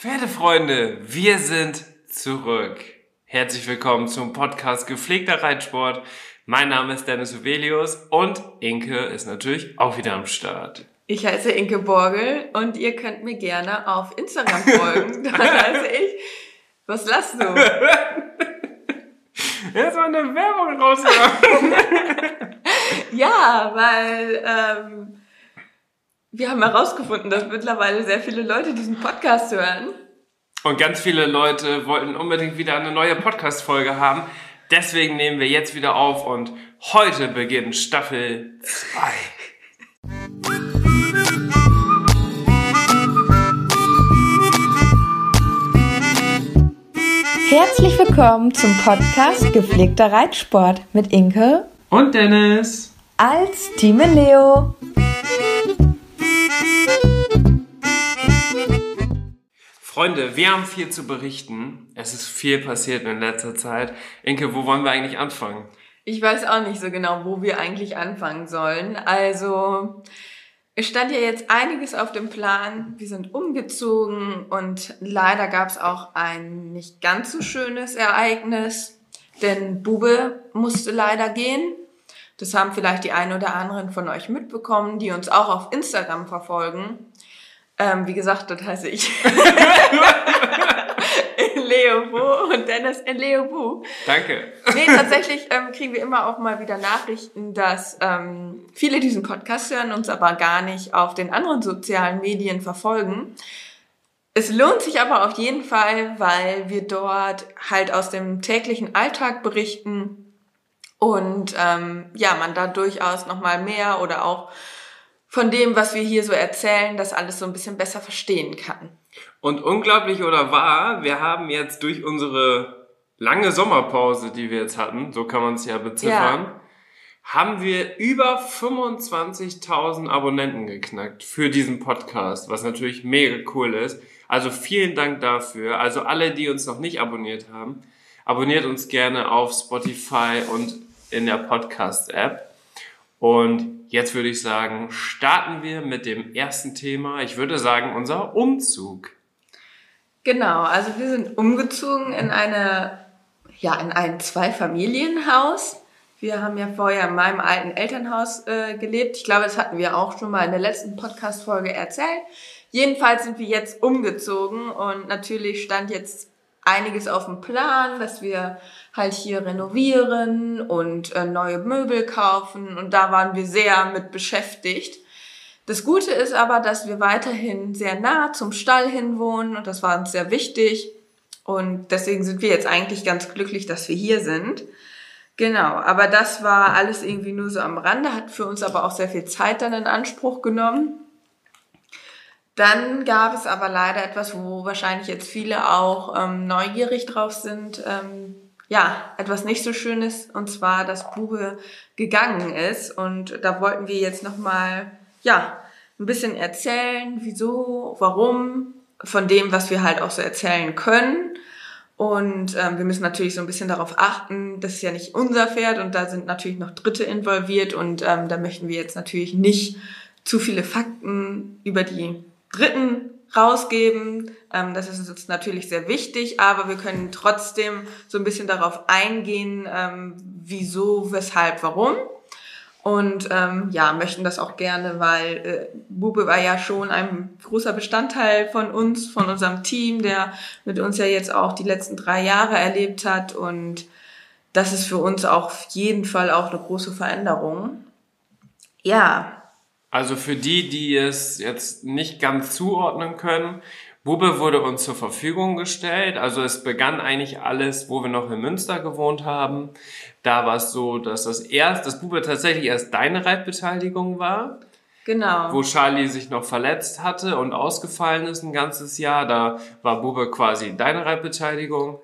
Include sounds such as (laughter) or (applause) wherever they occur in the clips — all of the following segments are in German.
Pferdefreunde, wir sind zurück. Herzlich willkommen zum Podcast Gepflegter Reitsport. Mein Name ist Dennis Uvelius und Inke ist natürlich auch wieder am Start. Ich heiße Inke Borgel und ihr könnt mir gerne auf Instagram folgen. (laughs) Da heiße ich, was lasst du? (laughs) Jetzt mal eine Werbung rausgekommen. (laughs) ja, weil ähm, wir haben herausgefunden, dass mittlerweile sehr viele Leute diesen Podcast hören. Und ganz viele Leute wollten unbedingt wieder eine neue Podcast-Folge haben. Deswegen nehmen wir jetzt wieder auf und heute beginnt Staffel 2. Herzlich willkommen zum Podcast Gepflegter Reitsport mit Inke und Dennis als Team Leo. Freunde, wir haben viel zu berichten. Es ist viel passiert in letzter Zeit. Inke, wo wollen wir eigentlich anfangen? Ich weiß auch nicht so genau, wo wir eigentlich anfangen sollen. Also, es stand ja jetzt einiges auf dem Plan. Wir sind umgezogen und leider gab es auch ein nicht ganz so schönes Ereignis, denn Bube musste leider gehen. Das haben vielleicht die einen oder anderen von euch mitbekommen, die uns auch auf Instagram verfolgen. Ähm, wie gesagt, das heiße ich. (laughs) Leobu und Dennis in Leobu. Danke. Nee, tatsächlich ähm, kriegen wir immer auch mal wieder Nachrichten, dass ähm, viele diesen Podcast hören, uns aber gar nicht auf den anderen sozialen Medien verfolgen. Es lohnt sich aber auf jeden Fall, weil wir dort halt aus dem täglichen Alltag berichten und ähm, ja, man da durchaus nochmal mehr oder auch von dem, was wir hier so erzählen, das alles so ein bisschen besser verstehen kann. Und unglaublich oder wahr, wir haben jetzt durch unsere lange Sommerpause, die wir jetzt hatten, so kann man es ja beziffern, ja. haben wir über 25.000 Abonnenten geknackt für diesen Podcast, was natürlich mega cool ist. Also vielen Dank dafür. Also alle, die uns noch nicht abonniert haben, abonniert uns gerne auf Spotify und in der Podcast-App. Und jetzt würde ich sagen, starten wir mit dem ersten Thema. Ich würde sagen, unser Umzug. Genau, also wir sind umgezogen in eine, ja, in ein Zweifamilienhaus. Wir haben ja vorher in meinem alten Elternhaus äh, gelebt. Ich glaube, das hatten wir auch schon mal in der letzten Podcast-Folge erzählt. Jedenfalls sind wir jetzt umgezogen und natürlich stand jetzt einiges auf dem Plan, dass wir halt hier renovieren und äh, neue Möbel kaufen und da waren wir sehr mit beschäftigt. Das Gute ist aber, dass wir weiterhin sehr nah zum Stall hin wohnen und das war uns sehr wichtig und deswegen sind wir jetzt eigentlich ganz glücklich, dass wir hier sind. Genau, aber das war alles irgendwie nur so am Rande, hat für uns aber auch sehr viel Zeit dann in Anspruch genommen. Dann gab es aber leider etwas, wo wahrscheinlich jetzt viele auch ähm, neugierig drauf sind. Ähm, ja, etwas nicht so Schönes, und zwar, dass Bube gegangen ist. Und da wollten wir jetzt nochmal, ja, ein bisschen erzählen, wieso, warum, von dem, was wir halt auch so erzählen können. Und ähm, wir müssen natürlich so ein bisschen darauf achten, das ist ja nicht unser Pferd und da sind natürlich noch Dritte involviert und ähm, da möchten wir jetzt natürlich nicht zu viele Fakten über die Dritten rausgeben. Ähm, das ist uns natürlich sehr wichtig, aber wir können trotzdem so ein bisschen darauf eingehen, ähm, wieso, weshalb, warum. Und ähm, ja, möchten das auch gerne, weil äh, Bube war ja schon ein großer Bestandteil von uns, von unserem Team, der mit uns ja jetzt auch die letzten drei Jahre erlebt hat. Und das ist für uns auch auf jeden Fall auch eine große Veränderung. Ja, also für die, die es jetzt nicht ganz zuordnen können, Bube wurde uns zur Verfügung gestellt. Also es begann eigentlich alles, wo wir noch in Münster gewohnt haben. Da war es so, dass das erst, dass Bube tatsächlich erst deine Reitbeteiligung war. Genau. Wo Charlie sich noch verletzt hatte und ausgefallen ist ein ganzes Jahr. Da war Bube quasi deine Reitbeteiligung.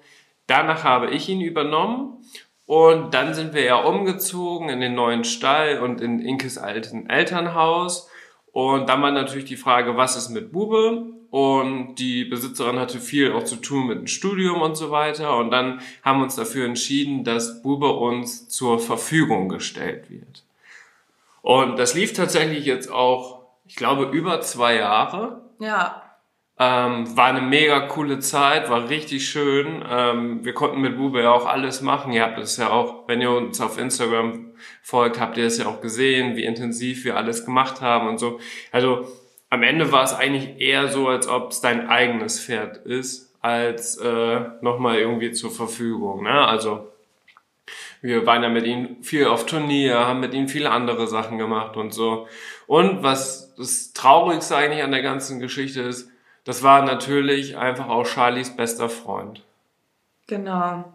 Danach habe ich ihn übernommen und dann sind wir ja umgezogen in den neuen Stall und in Inkes alten Elternhaus. Und dann war natürlich die Frage, was ist mit Bube? Und die Besitzerin hatte viel auch zu tun mit dem Studium und so weiter. Und dann haben wir uns dafür entschieden, dass Bube uns zur Verfügung gestellt wird. Und das lief tatsächlich jetzt auch, ich glaube, über zwei Jahre. Ja. Ähm, war eine mega coole Zeit, war richtig schön. Ähm, wir konnten mit Bube ja auch alles machen. Ihr habt es ja auch, wenn ihr uns auf Instagram folgt, habt ihr es ja auch gesehen, wie intensiv wir alles gemacht haben und so. Also am Ende war es eigentlich eher so, als ob es dein eigenes Pferd ist, als äh, nochmal irgendwie zur Verfügung. Ne? Also wir waren ja mit ihnen viel auf Turnier, haben mit ihnen viele andere Sachen gemacht und so. Und was das Traurigste eigentlich an der ganzen Geschichte ist, das war natürlich einfach auch Charlies bester Freund. Genau.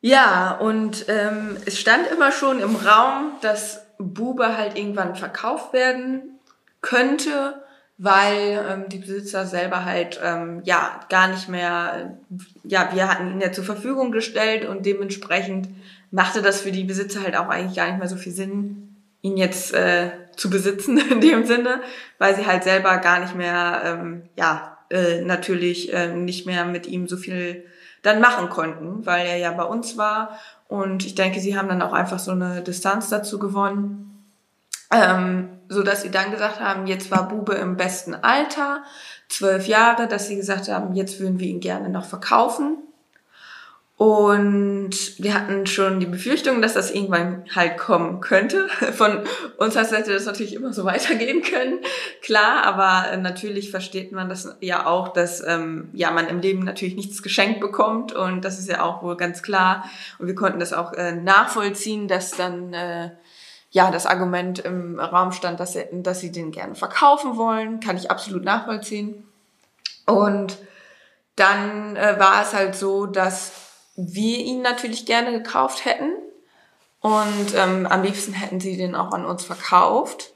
Ja, und ähm, es stand immer schon im Raum, dass Bube halt irgendwann verkauft werden könnte, weil ähm, die Besitzer selber halt ähm, ja gar nicht mehr, ja, wir hatten ihn ja zur Verfügung gestellt und dementsprechend machte das für die Besitzer halt auch eigentlich gar nicht mehr so viel Sinn, ihn jetzt äh, zu besitzen (laughs) in dem Sinne, weil sie halt selber gar nicht mehr, ähm, ja, äh, natürlich äh, nicht mehr mit ihm so viel dann machen konnten, weil er ja bei uns war. Und ich denke, sie haben dann auch einfach so eine Distanz dazu gewonnen, ähm, so dass sie dann gesagt haben, jetzt war Bube im besten Alter, zwölf Jahre, dass sie gesagt haben, jetzt würden wir ihn gerne noch verkaufen. Und wir hatten schon die Befürchtung, dass das irgendwann halt kommen könnte. (laughs) Von uns aus hätte das natürlich immer so weitergehen können, klar, aber äh, natürlich versteht man das ja auch, dass ähm, ja man im Leben natürlich nichts geschenkt bekommt und das ist ja auch wohl ganz klar. Und wir konnten das auch äh, nachvollziehen, dass dann äh, ja das Argument im Raum stand, dass, sie, dass sie den gerne verkaufen wollen, kann ich absolut nachvollziehen. Und dann äh, war es halt so, dass wir ihn natürlich gerne gekauft hätten. Und ähm, am liebsten hätten sie den auch an uns verkauft.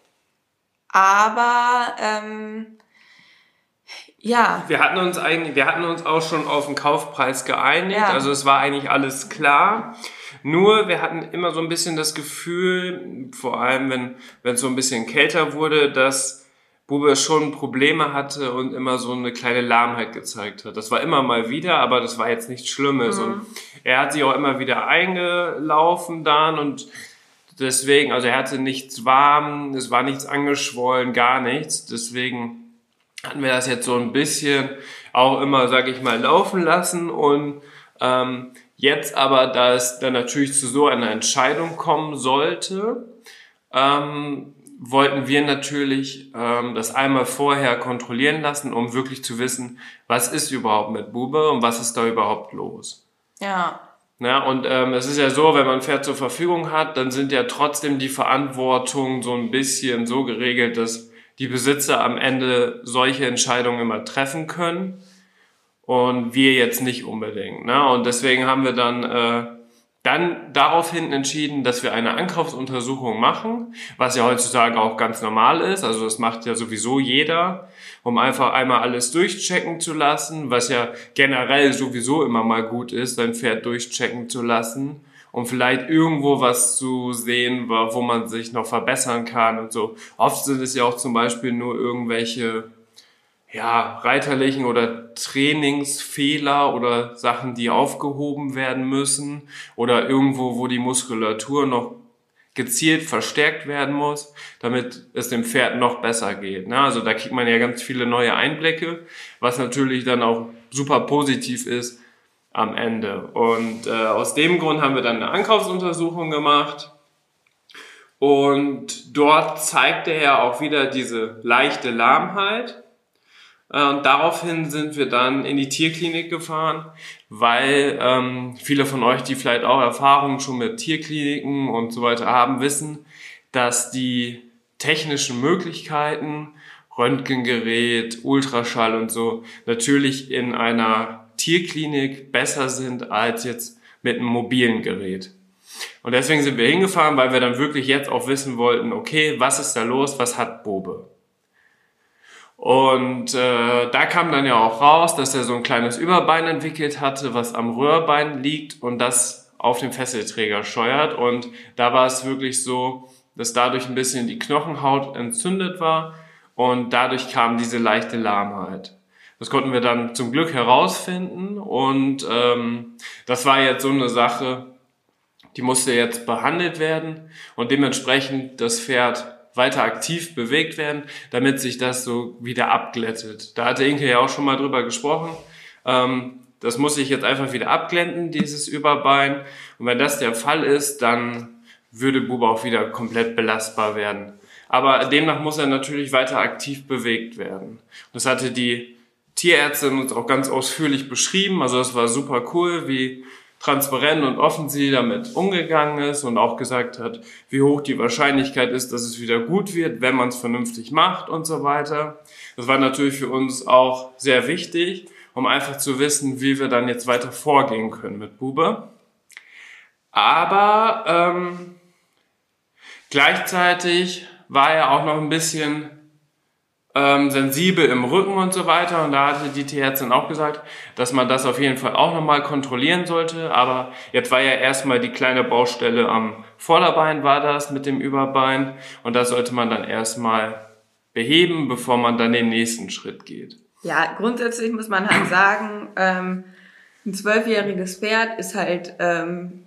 Aber ähm, ja. Wir hatten uns eigentlich, wir hatten uns auch schon auf den Kaufpreis geeinigt. Ja. Also es war eigentlich alles klar. Nur wir hatten immer so ein bisschen das Gefühl, vor allem wenn wenn es so ein bisschen kälter wurde, dass Bube schon Probleme hatte und immer so eine kleine Lahmheit gezeigt hat. Das war immer mal wieder, aber das war jetzt nichts Schlimmes. Mhm. Und er hat sich auch immer wieder eingelaufen dann und deswegen, also er hatte nichts warm, es war nichts angeschwollen, gar nichts. Deswegen hatten wir das jetzt so ein bisschen auch immer, sag ich mal, laufen lassen und ähm, jetzt aber, da es dann natürlich zu so einer Entscheidung kommen sollte, ähm, wollten wir natürlich ähm, das einmal vorher kontrollieren lassen, um wirklich zu wissen, was ist überhaupt mit Bube und was ist da überhaupt los. Ja. Na, und ähm, es ist ja so, wenn man Pferd zur Verfügung hat, dann sind ja trotzdem die Verantwortung so ein bisschen so geregelt, dass die Besitzer am Ende solche Entscheidungen immer treffen können und wir jetzt nicht unbedingt. Ne? Und deswegen haben wir dann äh, dann daraufhin entschieden, dass wir eine Ankaufsuntersuchung machen, was ja heutzutage auch ganz normal ist. Also das macht ja sowieso jeder, um einfach einmal alles durchchecken zu lassen, was ja generell sowieso immer mal gut ist, sein Pferd durchchecken zu lassen, um vielleicht irgendwo was zu sehen, wo man sich noch verbessern kann und so. Oft sind es ja auch zum Beispiel nur irgendwelche ja, reiterlichen oder Trainingsfehler oder Sachen, die aufgehoben werden müssen oder irgendwo, wo die Muskulatur noch gezielt verstärkt werden muss, damit es dem Pferd noch besser geht. Ne? Also da kriegt man ja ganz viele neue Einblicke, was natürlich dann auch super positiv ist am Ende. Und äh, aus dem Grund haben wir dann eine Ankaufsuntersuchung gemacht. Und dort zeigte er auch wieder diese leichte Lahmheit. Äh, und daraufhin sind wir dann in die Tierklinik gefahren, weil ähm, viele von euch, die vielleicht auch Erfahrungen schon mit Tierkliniken und so weiter haben, wissen, dass die technischen Möglichkeiten, Röntgengerät, Ultraschall und so, natürlich in einer Tierklinik besser sind als jetzt mit einem mobilen Gerät. Und deswegen sind wir hingefahren, weil wir dann wirklich jetzt auch wissen wollten, okay, was ist da los, was hat Bobe? Und äh, da kam dann ja auch raus, dass er so ein kleines Überbein entwickelt hatte, was am Röhrbein liegt und das auf den Fesselträger steuert. Und da war es wirklich so, dass dadurch ein bisschen die Knochenhaut entzündet war und dadurch kam diese leichte Lahmheit. Das konnten wir dann zum Glück herausfinden und ähm, das war jetzt so eine Sache, die musste jetzt behandelt werden und dementsprechend das Pferd weiter aktiv bewegt werden, damit sich das so wieder abglättet. Da hatte Inke ja auch schon mal drüber gesprochen. Ähm, das muss sich jetzt einfach wieder abglenden, dieses Überbein. Und wenn das der Fall ist, dann würde Bube auch wieder komplett belastbar werden. Aber demnach muss er natürlich weiter aktiv bewegt werden. Das hatte die Tierärztin uns auch ganz ausführlich beschrieben. Also das war super cool, wie transparent und offen sie damit umgegangen ist und auch gesagt hat, wie hoch die Wahrscheinlichkeit ist, dass es wieder gut wird, wenn man es vernünftig macht und so weiter. Das war natürlich für uns auch sehr wichtig, um einfach zu wissen, wie wir dann jetzt weiter vorgehen können mit Bube. Aber ähm, gleichzeitig war er auch noch ein bisschen ähm, sensibel im Rücken und so weiter. Und da hatte die Tierärztin auch gesagt, dass man das auf jeden Fall auch nochmal kontrollieren sollte. Aber jetzt war ja erstmal die kleine Baustelle am Vorderbein war das mit dem Überbein. Und das sollte man dann erstmal beheben, bevor man dann den nächsten Schritt geht. Ja, grundsätzlich muss man halt sagen, ähm, ein zwölfjähriges Pferd ist halt ähm,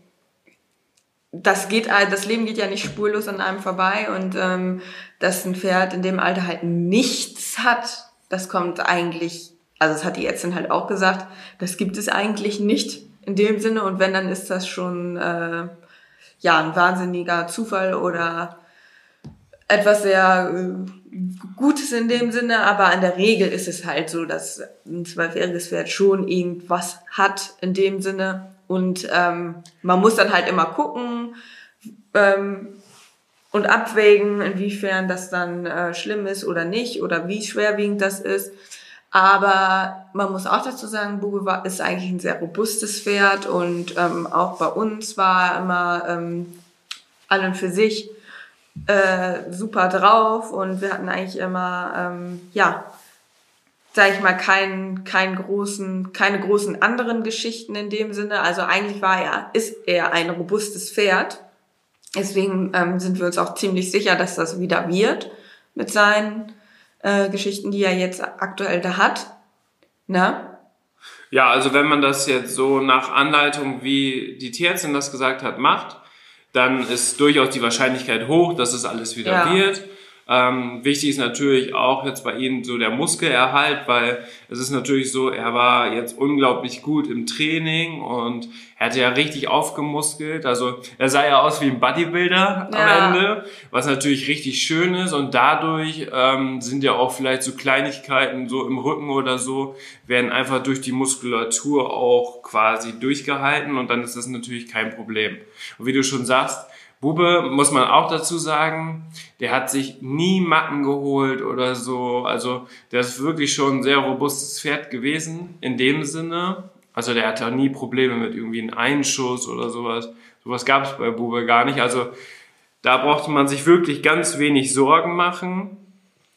das geht, das Leben geht ja nicht spurlos an einem vorbei und ähm, dass ein Pferd in dem Alter halt nichts hat, das kommt eigentlich, also das hat die Ärztin halt auch gesagt, das gibt es eigentlich nicht in dem Sinne und wenn, dann ist das schon äh, ja ein wahnsinniger Zufall oder etwas sehr äh, Gutes in dem Sinne, aber in der Regel ist es halt so, dass ein zwölfjähriges Pferd schon irgendwas hat in dem Sinne und ähm, man muss dann halt immer gucken ähm, und abwägen, inwiefern das dann äh, schlimm ist oder nicht oder wie schwerwiegend das ist. Aber man muss auch dazu sagen, Bube war, ist eigentlich ein sehr robustes Pferd und ähm, auch bei uns war immer ähm, an und für sich äh, super drauf und wir hatten eigentlich immer ähm, ja sage ich mal, keinen, keinen großen, keine großen anderen Geschichten in dem Sinne. Also eigentlich war er, ist er ein robustes Pferd. Deswegen ähm, sind wir uns auch ziemlich sicher, dass das wieder wird mit seinen äh, Geschichten, die er jetzt aktuell da hat. Ne? Ja, also wenn man das jetzt so nach Anleitung, wie die Tierärztin das gesagt hat, macht, dann ist durchaus die Wahrscheinlichkeit hoch, dass es alles wieder ja. wird. Ähm, wichtig ist natürlich auch jetzt bei ihm so der Muskelerhalt, weil es ist natürlich so, er war jetzt unglaublich gut im Training und er hatte ja richtig aufgemuskelt. Also er sah ja aus wie ein Bodybuilder ja. am Ende, was natürlich richtig schön ist und dadurch ähm, sind ja auch vielleicht so Kleinigkeiten so im Rücken oder so, werden einfach durch die Muskulatur auch quasi durchgehalten und dann ist das natürlich kein Problem. Und wie du schon sagst, Bube, muss man auch dazu sagen, der hat sich nie Macken geholt oder so. Also der ist wirklich schon ein sehr robustes Pferd gewesen in dem Sinne. Also der hatte auch nie Probleme mit irgendwie einem Einschuss oder sowas. Sowas gab es bei Bube gar nicht. Also da brauchte man sich wirklich ganz wenig Sorgen machen.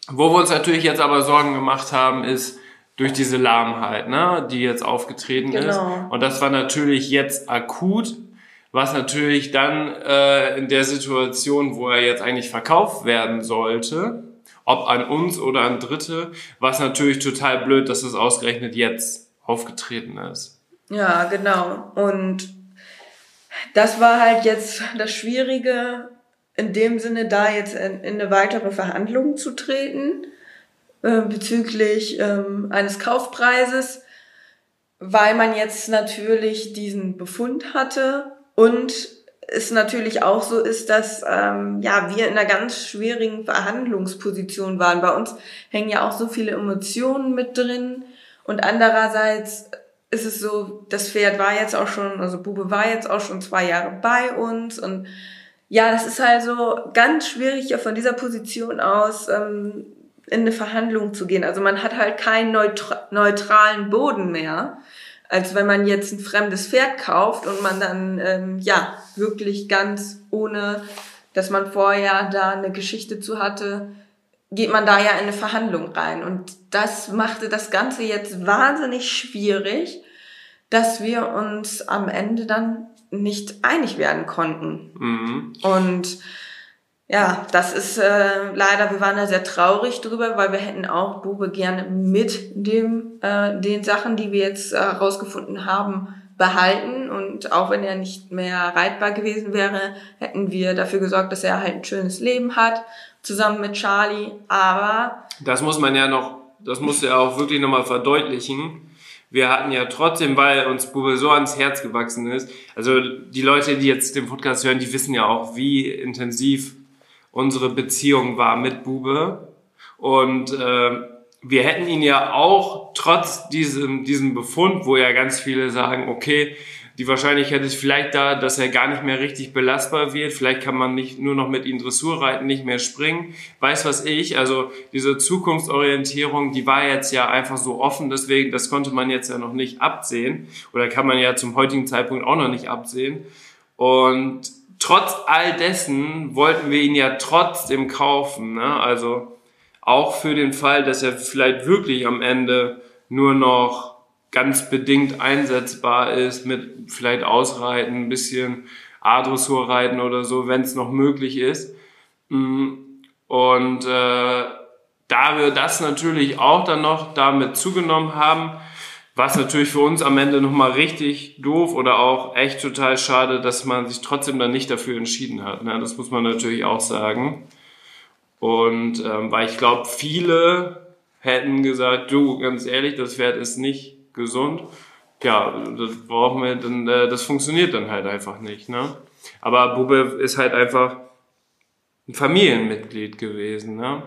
Wo wir uns natürlich jetzt aber Sorgen gemacht haben, ist durch diese Lahmheit, ne, die jetzt aufgetreten genau. ist. Und das war natürlich jetzt akut was natürlich dann äh, in der Situation, wo er jetzt eigentlich verkauft werden sollte, ob an uns oder an Dritte, was natürlich total blöd, dass es ausgerechnet jetzt aufgetreten ist. Ja, genau. Und das war halt jetzt das Schwierige, in dem Sinne da jetzt in, in eine weitere Verhandlung zu treten äh, bezüglich ähm, eines Kaufpreises, weil man jetzt natürlich diesen Befund hatte und es natürlich auch so ist, dass ähm, ja wir in einer ganz schwierigen Verhandlungsposition waren. Bei uns hängen ja auch so viele Emotionen mit drin und andererseits ist es so, das Pferd war jetzt auch schon, also Bube war jetzt auch schon zwei Jahre bei uns und ja, das ist halt so ganz schwierig, ja von dieser Position aus ähm, in eine Verhandlung zu gehen. Also man hat halt keinen neutra neutralen Boden mehr als wenn man jetzt ein fremdes Pferd kauft und man dann ähm, ja wirklich ganz ohne, dass man vorher da eine Geschichte zu hatte, geht man da ja in eine Verhandlung rein. Und das machte das Ganze jetzt wahnsinnig schwierig, dass wir uns am Ende dann nicht einig werden konnten. Mhm. Und ja, das ist äh, leider, wir waren da sehr traurig drüber, weil wir hätten auch Bube gerne mit dem, äh, den Sachen, die wir jetzt äh, haben, behalten. Und auch wenn er nicht mehr reitbar gewesen wäre, hätten wir dafür gesorgt, dass er halt ein schönes Leben hat, zusammen mit Charlie. Aber. Das muss man ja noch, das muss ja auch wirklich nochmal verdeutlichen wir hatten ja trotzdem, weil uns Bube so ans Herz gewachsen ist, also die Leute, die jetzt den Podcast hören, die wissen ja auch, wie intensiv unsere Beziehung war mit Bube. Und äh, wir hätten ihn ja auch trotz diesem, diesem Befund, wo ja ganz viele sagen, okay, die Wahrscheinlichkeit ist vielleicht da, dass er gar nicht mehr richtig belastbar wird. Vielleicht kann man nicht nur noch mit ihm Dressur reiten, nicht mehr springen. Weiß was ich. Also diese Zukunftsorientierung, die war jetzt ja einfach so offen. Deswegen, das konnte man jetzt ja noch nicht absehen. Oder kann man ja zum heutigen Zeitpunkt auch noch nicht absehen. Und trotz all dessen wollten wir ihn ja trotzdem kaufen. Ne? Also auch für den Fall, dass er vielleicht wirklich am Ende nur noch ganz bedingt einsetzbar ist mit vielleicht Ausreiten, ein bisschen A-Dressur-Reiten oder so, wenn es noch möglich ist. Mm, und äh, da wir das natürlich auch dann noch damit zugenommen haben, was natürlich für uns am Ende nochmal richtig doof oder auch echt total schade, dass man sich trotzdem dann nicht dafür entschieden hat. Ne? Das muss man natürlich auch sagen. Und ähm, weil ich glaube, viele hätten gesagt, du, ganz ehrlich, das Pferd ist nicht gesund. Ja, das brauchen wir, dann, äh, das funktioniert dann halt einfach nicht. Ne? Aber Bube ist halt einfach ein Familienmitglied gewesen. Ne?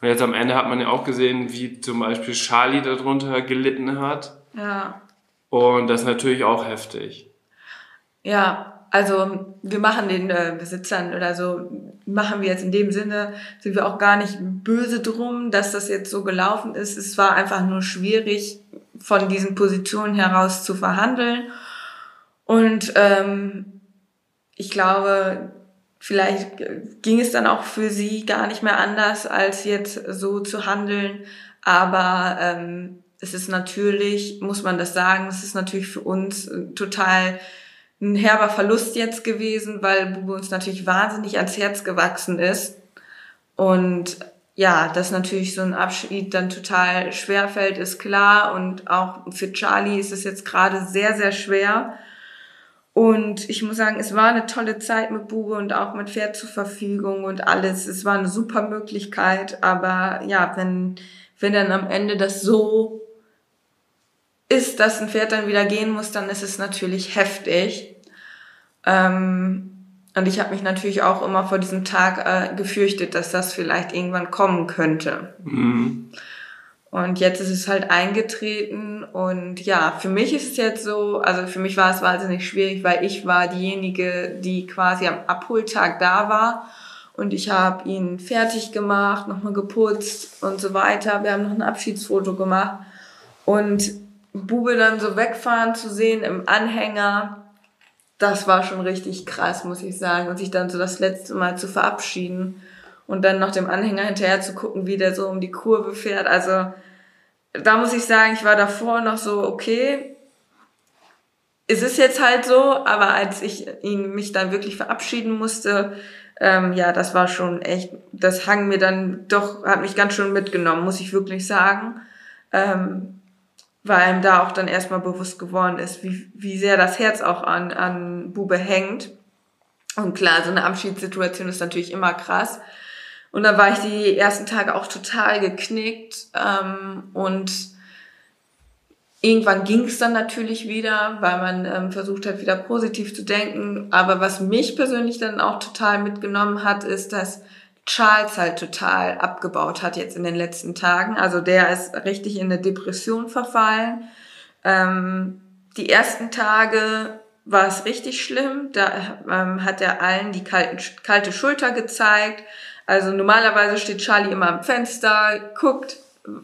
Und jetzt am Ende hat man ja auch gesehen, wie zum Beispiel Charlie darunter gelitten hat. Ja. Und das ist natürlich auch heftig. Ja, also wir machen den äh, Besitzern oder so, machen wir jetzt in dem Sinne, sind wir auch gar nicht böse drum, dass das jetzt so gelaufen ist. Es war einfach nur schwierig, von diesen Positionen heraus zu verhandeln. Und ähm, ich glaube, vielleicht ging es dann auch für sie gar nicht mehr anders, als jetzt so zu handeln. Aber ähm, es ist natürlich, muss man das sagen, es ist natürlich für uns total ein herber Verlust jetzt gewesen, weil Bube uns natürlich wahnsinnig ans Herz gewachsen ist. Und ja, dass natürlich so ein Abschied dann total schwer fällt, ist klar. Und auch für Charlie ist es jetzt gerade sehr, sehr schwer. Und ich muss sagen, es war eine tolle Zeit mit Bube und auch mit Pferd zur Verfügung und alles. Es war eine super Möglichkeit. Aber ja, wenn, wenn dann am Ende das so ist, dass ein Pferd dann wieder gehen muss, dann ist es natürlich heftig. Ähm, und ich habe mich natürlich auch immer vor diesem Tag äh, gefürchtet, dass das vielleicht irgendwann kommen könnte. Mhm. Und jetzt ist es halt eingetreten und ja, für mich ist es jetzt so, also für mich war es wahnsinnig schwierig, weil ich war diejenige, die quasi am Abholtag da war und ich habe ihn fertig gemacht, nochmal geputzt und so weiter. Wir haben noch ein Abschiedsfoto gemacht und Bube dann so wegfahren zu sehen im Anhänger, das war schon richtig krass, muss ich sagen. Und sich dann so das letzte Mal zu verabschieden und dann noch dem Anhänger hinterher zu gucken, wie der so um die Kurve fährt. Also da muss ich sagen, ich war davor noch so, okay, es ist jetzt halt so, aber als ich ihn, mich dann wirklich verabschieden musste, ähm, ja, das war schon echt, das hang mir dann doch, hat mich ganz schön mitgenommen, muss ich wirklich sagen. Ähm, weil einem da auch dann erstmal bewusst geworden ist, wie, wie sehr das Herz auch an, an Bube hängt. Und klar, so eine Abschiedssituation ist natürlich immer krass. Und da war ich die ersten Tage auch total geknickt. Ähm, und irgendwann ging es dann natürlich wieder, weil man ähm, versucht hat, wieder positiv zu denken. Aber was mich persönlich dann auch total mitgenommen hat, ist, dass Charles halt total abgebaut hat jetzt in den letzten Tagen. Also der ist richtig in eine Depression verfallen. Ähm, die ersten Tage war es richtig schlimm. Da ähm, hat er allen die kalten, kalte Schulter gezeigt. Also normalerweise steht Charlie immer am Fenster, guckt,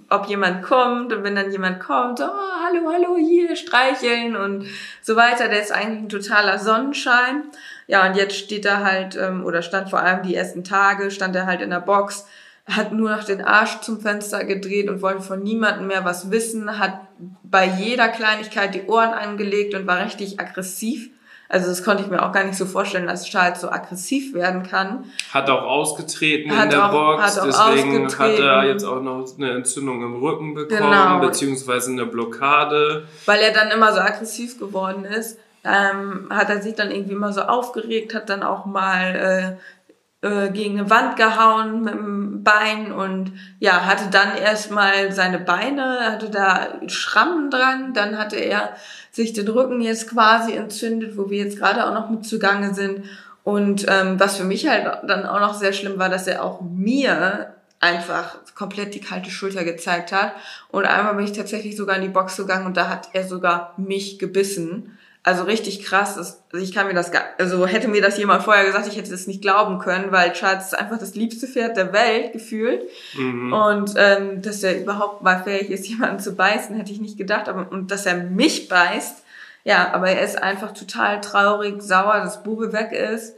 ob jemand kommt und wenn dann jemand kommt, oh, hallo, hallo, hier streicheln und so weiter. Der ist eigentlich ein totaler Sonnenschein. Ja, und jetzt steht er halt, ähm, oder stand vor allem die ersten Tage, stand er halt in der Box, hat nur noch den Arsch zum Fenster gedreht und wollte von niemandem mehr was wissen, hat bei jeder Kleinigkeit die Ohren angelegt und war richtig aggressiv. Also das konnte ich mir auch gar nicht so vorstellen, dass Charles so aggressiv werden kann. Hat auch ausgetreten hat in der auch, Box, hat deswegen hat er jetzt auch noch eine Entzündung im Rücken bekommen, genau. beziehungsweise eine Blockade. Weil er dann immer so aggressiv geworden ist, ähm, hat er sich dann irgendwie immer so aufgeregt, hat dann auch mal äh, äh, gegen eine Wand gehauen mit dem Bein und ja, hatte dann erstmal seine Beine, hatte da Schrammen dran, dann hatte er sich den Rücken jetzt quasi entzündet, wo wir jetzt gerade auch noch mit zugange sind. Und ähm, was für mich halt dann auch noch sehr schlimm war, dass er auch mir einfach komplett die kalte Schulter gezeigt hat. Und einmal bin ich tatsächlich sogar in die Box gegangen und da hat er sogar mich gebissen. Also richtig krass. Also ich kann mir das also hätte mir das jemand vorher gesagt, ich hätte das nicht glauben können, weil Charles ist einfach das liebste Pferd der Welt gefühlt. Mhm. Und ähm, dass er überhaupt mal fähig ist, (laughs) jemanden zu beißen, hätte ich nicht gedacht. Aber und dass er mich beißt, ja, aber er ist einfach total traurig, sauer, dass Bube weg ist.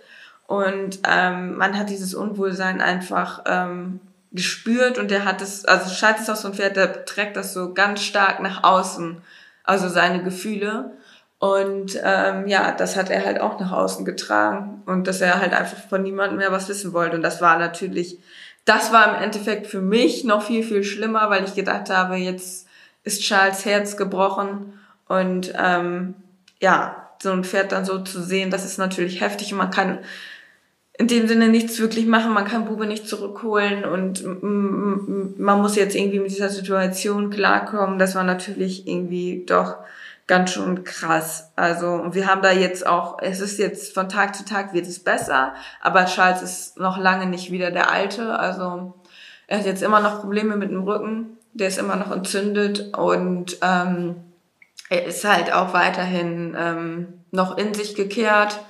Und ähm, man hat dieses Unwohlsein einfach ähm, gespürt und er hat es, also Charles ist auch so ein Pferd, der trägt das so ganz stark nach außen, also seine Gefühle. Und ähm, ja, das hat er halt auch nach außen getragen und dass er halt einfach von niemandem mehr was wissen wollte. Und das war natürlich, das war im Endeffekt für mich noch viel, viel schlimmer, weil ich gedacht habe, jetzt ist Charles Herz gebrochen und ähm, ja, so ein Pferd dann so zu sehen, das ist natürlich heftig und man kann in dem Sinne nichts wirklich machen, man kann Bube nicht zurückholen und man muss jetzt irgendwie mit dieser Situation klarkommen. Das war natürlich irgendwie doch ganz schön krass. Also wir haben da jetzt auch, es ist jetzt von Tag zu Tag wird es besser, aber Charles ist noch lange nicht wieder der Alte. Also er hat jetzt immer noch Probleme mit dem Rücken, der ist immer noch entzündet und ähm, er ist halt auch weiterhin ähm, noch in sich gekehrt.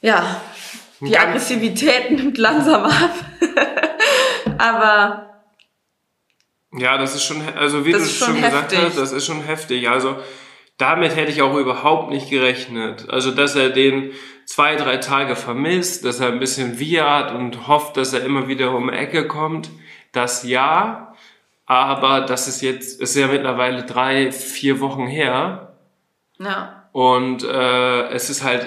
Ja, die Aggressivität nimmt langsam ab. (laughs) aber ja, das ist schon, also wie du schon, schon gesagt hast, das ist schon heftig. Also damit hätte ich auch überhaupt nicht gerechnet. Also dass er den zwei, drei Tage vermisst, dass er ein bisschen wiehert und hofft, dass er immer wieder um die Ecke kommt. Das ja, aber das ist jetzt, ist ja mittlerweile drei, vier Wochen her. Ja. Und äh, es ist halt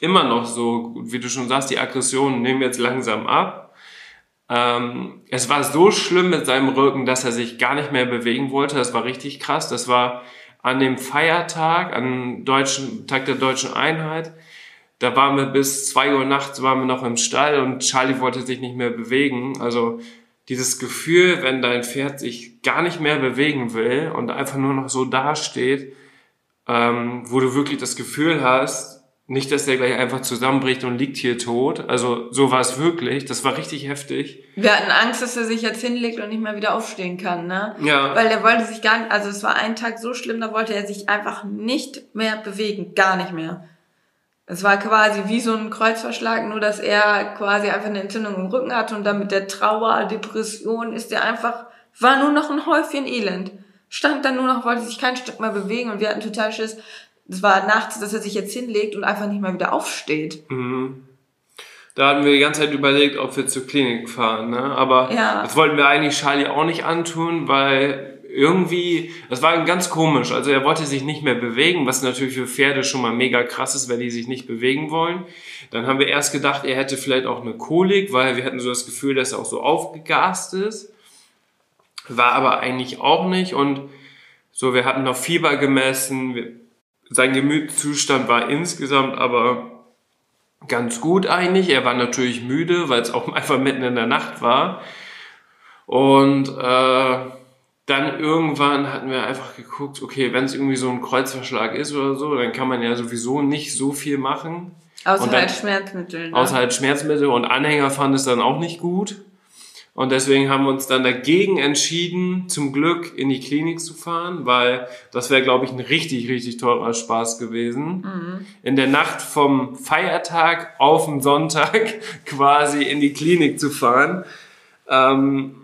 immer noch so, wie du schon sagst, die Aggressionen nehmen jetzt langsam ab. Ähm, es war so schlimm mit seinem Rücken, dass er sich gar nicht mehr bewegen wollte. Das war richtig krass. Das war an dem Feiertag, an deutschen, Tag der deutschen Einheit. Da waren wir bis zwei Uhr nachts waren wir noch im Stall und Charlie wollte sich nicht mehr bewegen. Also dieses Gefühl, wenn dein Pferd sich gar nicht mehr bewegen will und einfach nur noch so dasteht, ähm, wo du wirklich das Gefühl hast, nicht, dass der gleich einfach zusammenbricht und liegt hier tot. Also so war es wirklich. Das war richtig heftig. Wir hatten Angst, dass er sich jetzt hinlegt und nicht mehr wieder aufstehen kann, ne? Ja. Weil er wollte sich gar nicht, also es war ein Tag so schlimm, da wollte er sich einfach nicht mehr bewegen. Gar nicht mehr. Es war quasi wie so ein Kreuzverschlag, nur dass er quasi einfach eine Entzündung im Rücken hatte und dann mit der Trauer, Depression ist er einfach, war nur noch ein Häufchen Elend. Stand dann nur noch, wollte sich kein Stück mehr bewegen und wir hatten total Schiss, es war nachts, dass er sich jetzt hinlegt und einfach nicht mal wieder aufsteht. Mhm. Da hatten wir die ganze Zeit überlegt, ob wir zur Klinik fahren, ne? Aber ja. das wollten wir eigentlich Charlie auch nicht antun, weil irgendwie, das war ganz komisch. Also er wollte sich nicht mehr bewegen, was natürlich für Pferde schon mal mega krass ist, wenn die sich nicht bewegen wollen. Dann haben wir erst gedacht, er hätte vielleicht auch eine Kolik, weil wir hatten so das Gefühl, dass er auch so aufgegast ist. War aber eigentlich auch nicht und so, wir hatten noch Fieber gemessen, sein Gemütszustand war insgesamt aber ganz gut eigentlich. Er war natürlich müde, weil es auch (laughs) einfach mitten in der Nacht war. Und äh, dann irgendwann hatten wir einfach geguckt, okay, wenn es irgendwie so ein Kreuzverschlag ist oder so, dann kann man ja sowieso nicht so viel machen. Außer halt Schmerzmittel. Ne? Außer halt Schmerzmittel und Anhänger fand es dann auch nicht gut. Und deswegen haben wir uns dann dagegen entschieden, zum Glück in die Klinik zu fahren, weil das wäre, glaube ich, ein richtig, richtig teurer Spaß gewesen. Mhm. In der Nacht vom Feiertag auf den Sonntag (laughs) quasi in die Klinik zu fahren. Ähm,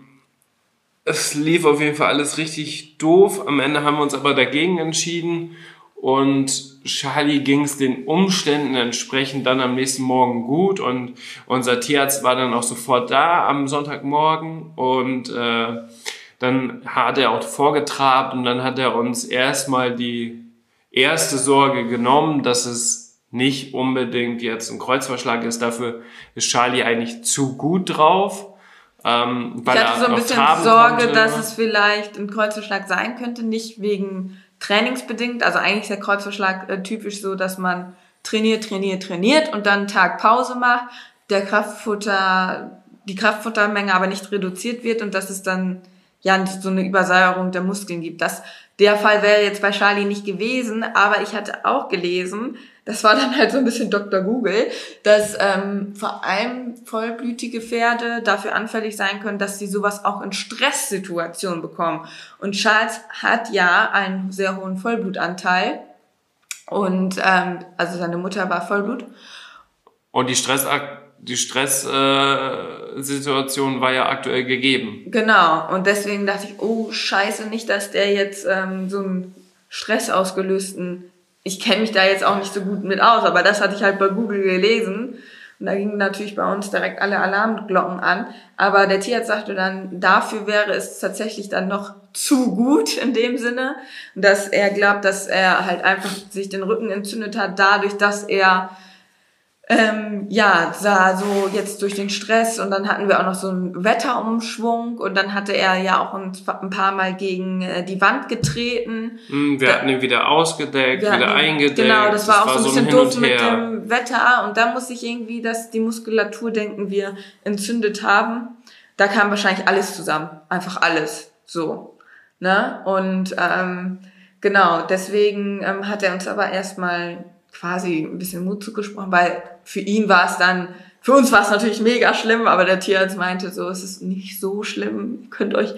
es lief auf jeden Fall alles richtig doof. Am Ende haben wir uns aber dagegen entschieden und Charlie ging es den Umständen entsprechend dann am nächsten Morgen gut und unser Tierarzt war dann auch sofort da am Sonntagmorgen und äh, dann hat er auch vorgetrabt und dann hat er uns erstmal die erste Sorge genommen, dass es nicht unbedingt jetzt ein Kreuzverschlag ist. Dafür ist Charlie eigentlich zu gut drauf. Ähm, weil ich hatte so ein bisschen Sorge, konnte. dass es vielleicht ein Kreuzverschlag sein könnte, nicht wegen trainingsbedingt. Also eigentlich ist der Kreuzverschlag äh, typisch so, dass man trainiert, trainiert, trainiert und dann Tag Pause macht, der Kraftfutter, die Kraftfuttermenge aber nicht reduziert wird und dass es dann ja so eine Übersäuerung der Muskeln gibt. Das, der Fall wäre jetzt bei Charlie nicht gewesen, aber ich hatte auch gelesen, das war dann halt so ein bisschen Dr. Google, dass ähm, vor allem vollblütige Pferde dafür anfällig sein können, dass sie sowas auch in Stresssituationen bekommen. Und Charles hat ja einen sehr hohen Vollblutanteil und ähm, also seine Mutter war Vollblut. Und die Stress die Stresssituation äh, war ja aktuell gegeben. Genau. Und deswegen dachte ich, oh Scheiße, nicht, dass der jetzt ähm, so einen Stress ausgelösten ich kenne mich da jetzt auch nicht so gut mit aus, aber das hatte ich halt bei Google gelesen. Und da gingen natürlich bei uns direkt alle Alarmglocken an. Aber der Tierarzt sagte dann, dafür wäre es tatsächlich dann noch zu gut in dem Sinne, dass er glaubt, dass er halt einfach sich den Rücken entzündet hat, dadurch, dass er ähm, ja, sah so jetzt durch den Stress und dann hatten wir auch noch so einen Wetterumschwung und dann hatte er ja auch ein, ein paar Mal gegen äh, die Wand getreten. Mm, wir da, hatten ihn wieder ausgedeckt, wieder ihn, eingedeckt. Genau, das war das auch war so ein bisschen so doof mit dem Wetter und da muss ich irgendwie, dass die Muskulatur, denken wir, entzündet haben. Da kam wahrscheinlich alles zusammen, einfach alles, so. Ne? Und ähm, genau, deswegen ähm, hat er uns aber erstmal quasi ein bisschen Mut zugesprochen, weil für ihn war es dann, für uns war es natürlich mega schlimm, aber der Tierarzt meinte so, es ist nicht so schlimm, ihr könnt euch,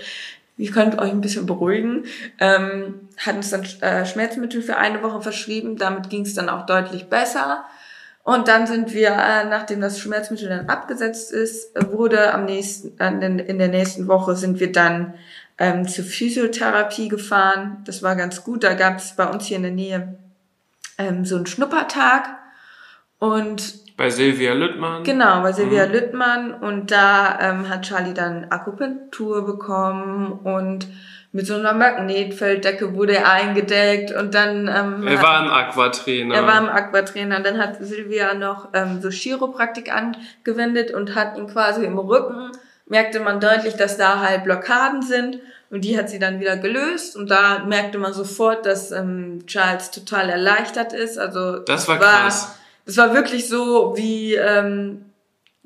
ihr könnt euch ein bisschen beruhigen. Ähm, hat uns dann äh, Schmerzmittel für eine Woche verschrieben, damit ging es dann auch deutlich besser. Und dann sind wir, äh, nachdem das Schmerzmittel dann abgesetzt ist, wurde am nächsten, in der nächsten Woche sind wir dann ähm, zur Physiotherapie gefahren. Das war ganz gut. Da gab es bei uns hier in der Nähe ähm, so einen Schnuppertag und bei Silvia Lüttmann. Genau, bei Silvia mhm. Lüttmann. Und da ähm, hat Charlie dann Akupunktur bekommen und mit so einer Magnetfelddecke wurde er eingedeckt und dann... Ähm, er war im Aquatrainer. Er war im Aquatrainer. Dann hat Silvia noch ähm, so Chiropraktik angewendet und hat ihn quasi im Rücken, merkte man deutlich, dass da halt Blockaden sind. Und die hat sie dann wieder gelöst und da merkte man sofort, dass ähm, Charles total erleichtert ist. Also das war, war krass. Das war wirklich so, wie ähm,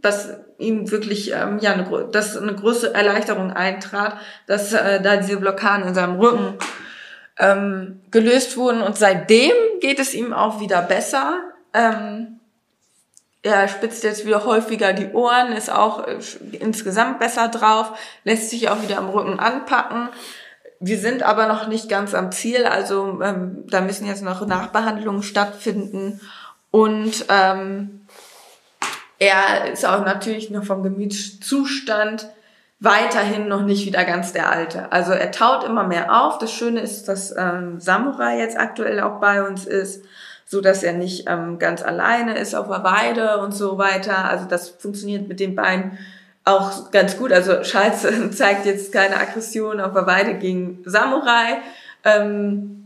dass ihm wirklich ähm, ja eine, dass eine große Erleichterung eintrat, dass äh, da diese Blockaden in seinem Rücken ähm, gelöst wurden und seitdem geht es ihm auch wieder besser. Ähm, er spitzt jetzt wieder häufiger die Ohren, ist auch äh, insgesamt besser drauf, lässt sich auch wieder am Rücken anpacken. Wir sind aber noch nicht ganz am Ziel, also ähm, da müssen jetzt noch Nachbehandlungen stattfinden. Und ähm, er ist auch natürlich noch vom Gemütszustand weiterhin noch nicht wieder ganz der alte. Also er taut immer mehr auf. Das Schöne ist, dass ähm, Samurai jetzt aktuell auch bei uns ist so dass er nicht ähm, ganz alleine ist auf der Weide und so weiter. Also das funktioniert mit den Beinen auch ganz gut. Also Schalz (laughs) zeigt jetzt keine Aggression auf der Weide gegen Samurai, ähm,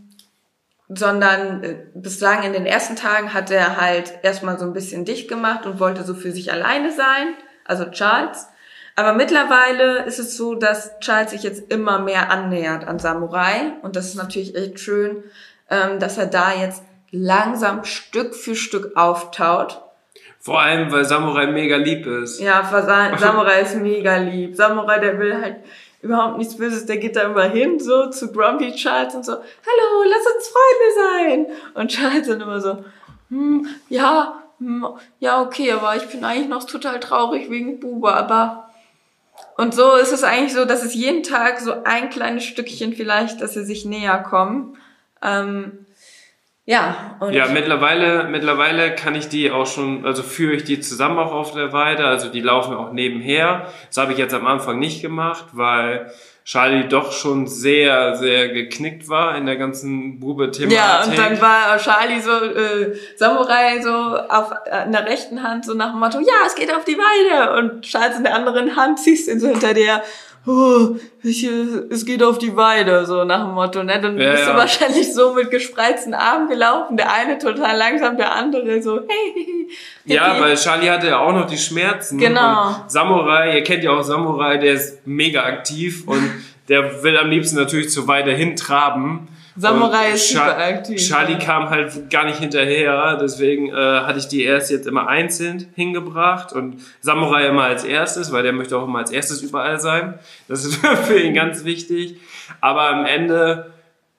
sondern äh, bislang in den ersten Tagen hat er halt erstmal so ein bisschen dicht gemacht und wollte so für sich alleine sein, also Charles. Aber mittlerweile ist es so, dass Charles sich jetzt immer mehr annähert an Samurai und das ist natürlich echt schön, ähm, dass er da jetzt langsam Stück für Stück auftaut. Vor allem, weil Samurai mega lieb ist. Ja, Samurai ist mega lieb. Samurai, der will halt überhaupt nichts Böses, der geht da immer hin, so zu Grumpy Charles und so, hallo, lass uns Freunde sein. Und Charles dann immer so, hm, ja, hm, ja, okay, aber ich bin eigentlich noch total traurig wegen Buba, aber und so ist es eigentlich so, dass es jeden Tag so ein kleines Stückchen vielleicht, dass sie sich näher kommen. Ähm, ja, und ja, mittlerweile, mittlerweile kann ich die auch schon, also führe ich die zusammen auch auf der Weide, also die laufen auch nebenher. Das habe ich jetzt am Anfang nicht gemacht, weil Charlie doch schon sehr, sehr geknickt war in der ganzen Bube-Thematik. Ja, und dann war Charlie so, äh, Samurai so auf äh, in der rechten Hand so nach dem Motto, ja, es geht auf die Weide. Und Charles in der anderen Hand ziehst ihn so hinter dir oh, ich, es geht auf die Weide, so nach dem Motto, ne? Dann ja, bist ja. du wahrscheinlich so mit gespreizten Armen gelaufen, der eine total langsam, der andere so, hey, (laughs) hey. Ja, weil Charlie hatte ja auch noch die Schmerzen. Genau. Und Samurai, ihr kennt ja auch Samurai, der ist mega aktiv und der will am liebsten natürlich zur Weide hintraben. Samurai ist super aktiv. Charlie kam halt gar nicht hinterher, deswegen äh, hatte ich die erst jetzt immer einzeln hingebracht und Samurai immer als erstes, weil der möchte auch immer als erstes überall sein. Das ist (laughs) für ihn ganz wichtig. Aber am Ende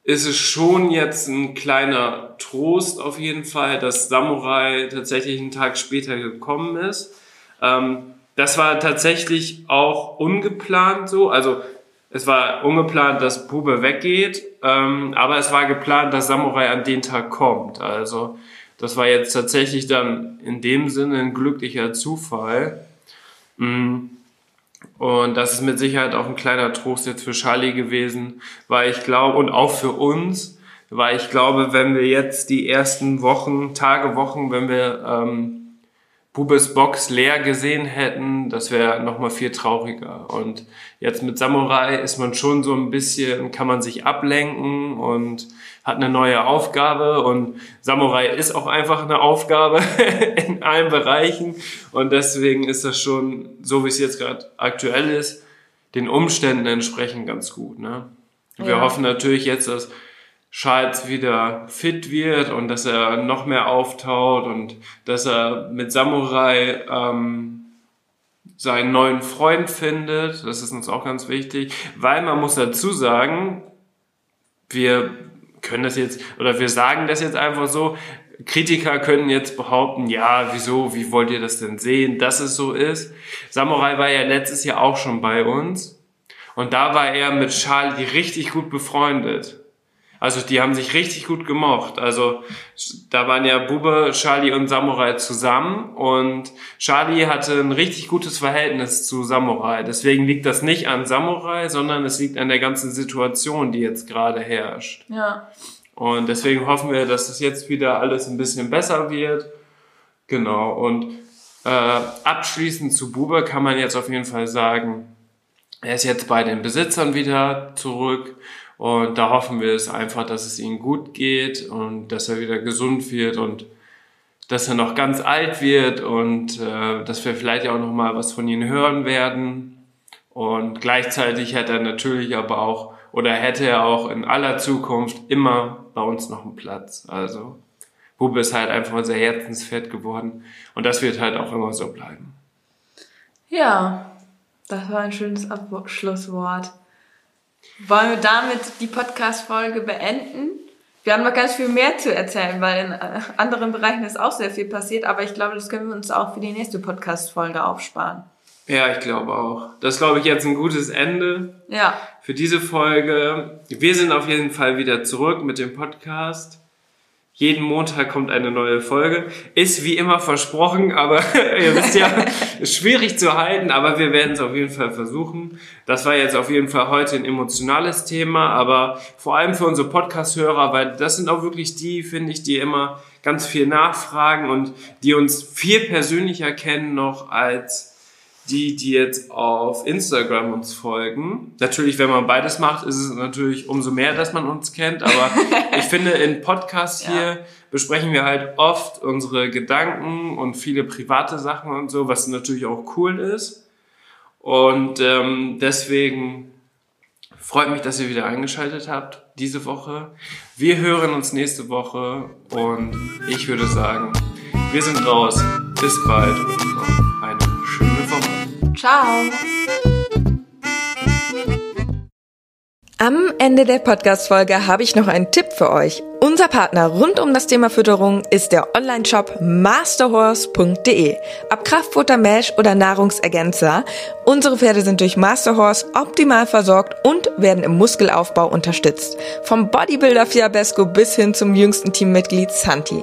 ist es schon jetzt ein kleiner Trost auf jeden Fall, dass Samurai tatsächlich einen Tag später gekommen ist. Ähm, das war tatsächlich auch ungeplant so. Also es war ungeplant, dass Bube weggeht, ähm, aber es war geplant, dass Samurai an den Tag kommt. Also das war jetzt tatsächlich dann in dem Sinne ein glücklicher Zufall. Mm. Und das ist mit Sicherheit auch ein kleiner Trost jetzt für Charlie gewesen, weil ich glaube, und auch für uns, weil ich glaube, wenn wir jetzt die ersten Wochen, Tage, Wochen, wenn wir ähm, Bubes Box leer gesehen hätten, das wäre nochmal viel trauriger. Und jetzt mit Samurai ist man schon so ein bisschen, kann man sich ablenken und hat eine neue Aufgabe. Und Samurai ist auch einfach eine Aufgabe (laughs) in allen Bereichen. Und deswegen ist das schon, so wie es jetzt gerade aktuell ist, den Umständen entsprechend ganz gut. Ne? Wir ja. hoffen natürlich jetzt, dass Charles wieder fit wird und dass er noch mehr auftaut und dass er mit Samurai ähm, seinen neuen Freund findet. Das ist uns auch ganz wichtig, weil man muss dazu sagen, wir können das jetzt oder wir sagen das jetzt einfach so. Kritiker können jetzt behaupten, ja, wieso, wie wollt ihr das denn sehen, dass es so ist? Samurai war ja letztes Jahr auch schon bei uns und da war er mit Charlie richtig gut befreundet. Also die haben sich richtig gut gemocht. Also da waren ja Bube, Charlie und Samurai zusammen und Charlie hatte ein richtig gutes Verhältnis zu Samurai. Deswegen liegt das nicht an Samurai, sondern es liegt an der ganzen Situation, die jetzt gerade herrscht. Ja. Und deswegen hoffen wir, dass es jetzt wieder alles ein bisschen besser wird. Genau. Und äh, abschließend zu Bube kann man jetzt auf jeden Fall sagen, er ist jetzt bei den Besitzern wieder zurück und da hoffen wir es einfach, dass es ihm gut geht und dass er wieder gesund wird und dass er noch ganz alt wird und äh, dass wir vielleicht auch noch mal was von ihm hören werden. Und gleichzeitig hätte er natürlich aber auch oder hätte er auch in aller Zukunft immer bei uns noch einen Platz. Also Bube ist halt einfach unser Herzensfett geworden und das wird halt auch immer so bleiben. Ja, das war ein schönes Abschlusswort. Wollen wir damit die Podcast-Folge beenden? Wir haben noch ganz viel mehr zu erzählen, weil in äh, anderen Bereichen ist auch sehr viel passiert, aber ich glaube, das können wir uns auch für die nächste Podcast-Folge aufsparen. Ja, ich glaube auch. Das ist, glaube ich, jetzt ein gutes Ende. Ja. Für diese Folge. Wir sind auf jeden Fall wieder zurück mit dem Podcast. Jeden Montag kommt eine neue Folge. Ist wie immer versprochen, aber (laughs) ihr wisst ja, (laughs) ist schwierig zu halten, aber wir werden es auf jeden Fall versuchen. Das war jetzt auf jeden Fall heute ein emotionales Thema, aber vor allem für unsere Podcast-Hörer, weil das sind auch wirklich die, finde ich, die immer ganz viel nachfragen und die uns viel persönlicher kennen noch als die, die jetzt auf Instagram uns folgen. Natürlich, wenn man beides macht, ist es natürlich umso mehr, dass man uns kennt. Aber (laughs) ich finde, in Podcasts hier ja. besprechen wir halt oft unsere Gedanken und viele private Sachen und so, was natürlich auch cool ist. Und ähm, deswegen freut mich, dass ihr wieder eingeschaltet habt diese Woche. Wir hören uns nächste Woche und ich würde sagen, wir sind raus. Bis bald Ciao. Am Ende der Podcast-Folge habe ich noch einen Tipp für euch. Unser Partner rund um das Thema Fütterung ist der Online-Shop masterhorse.de. Ab Kraftfutter, Mesh oder Nahrungsergänzer, unsere Pferde sind durch Masterhorse optimal versorgt und werden im Muskelaufbau unterstützt. Vom Bodybuilder Fiabesco bis hin zum jüngsten Teammitglied Santi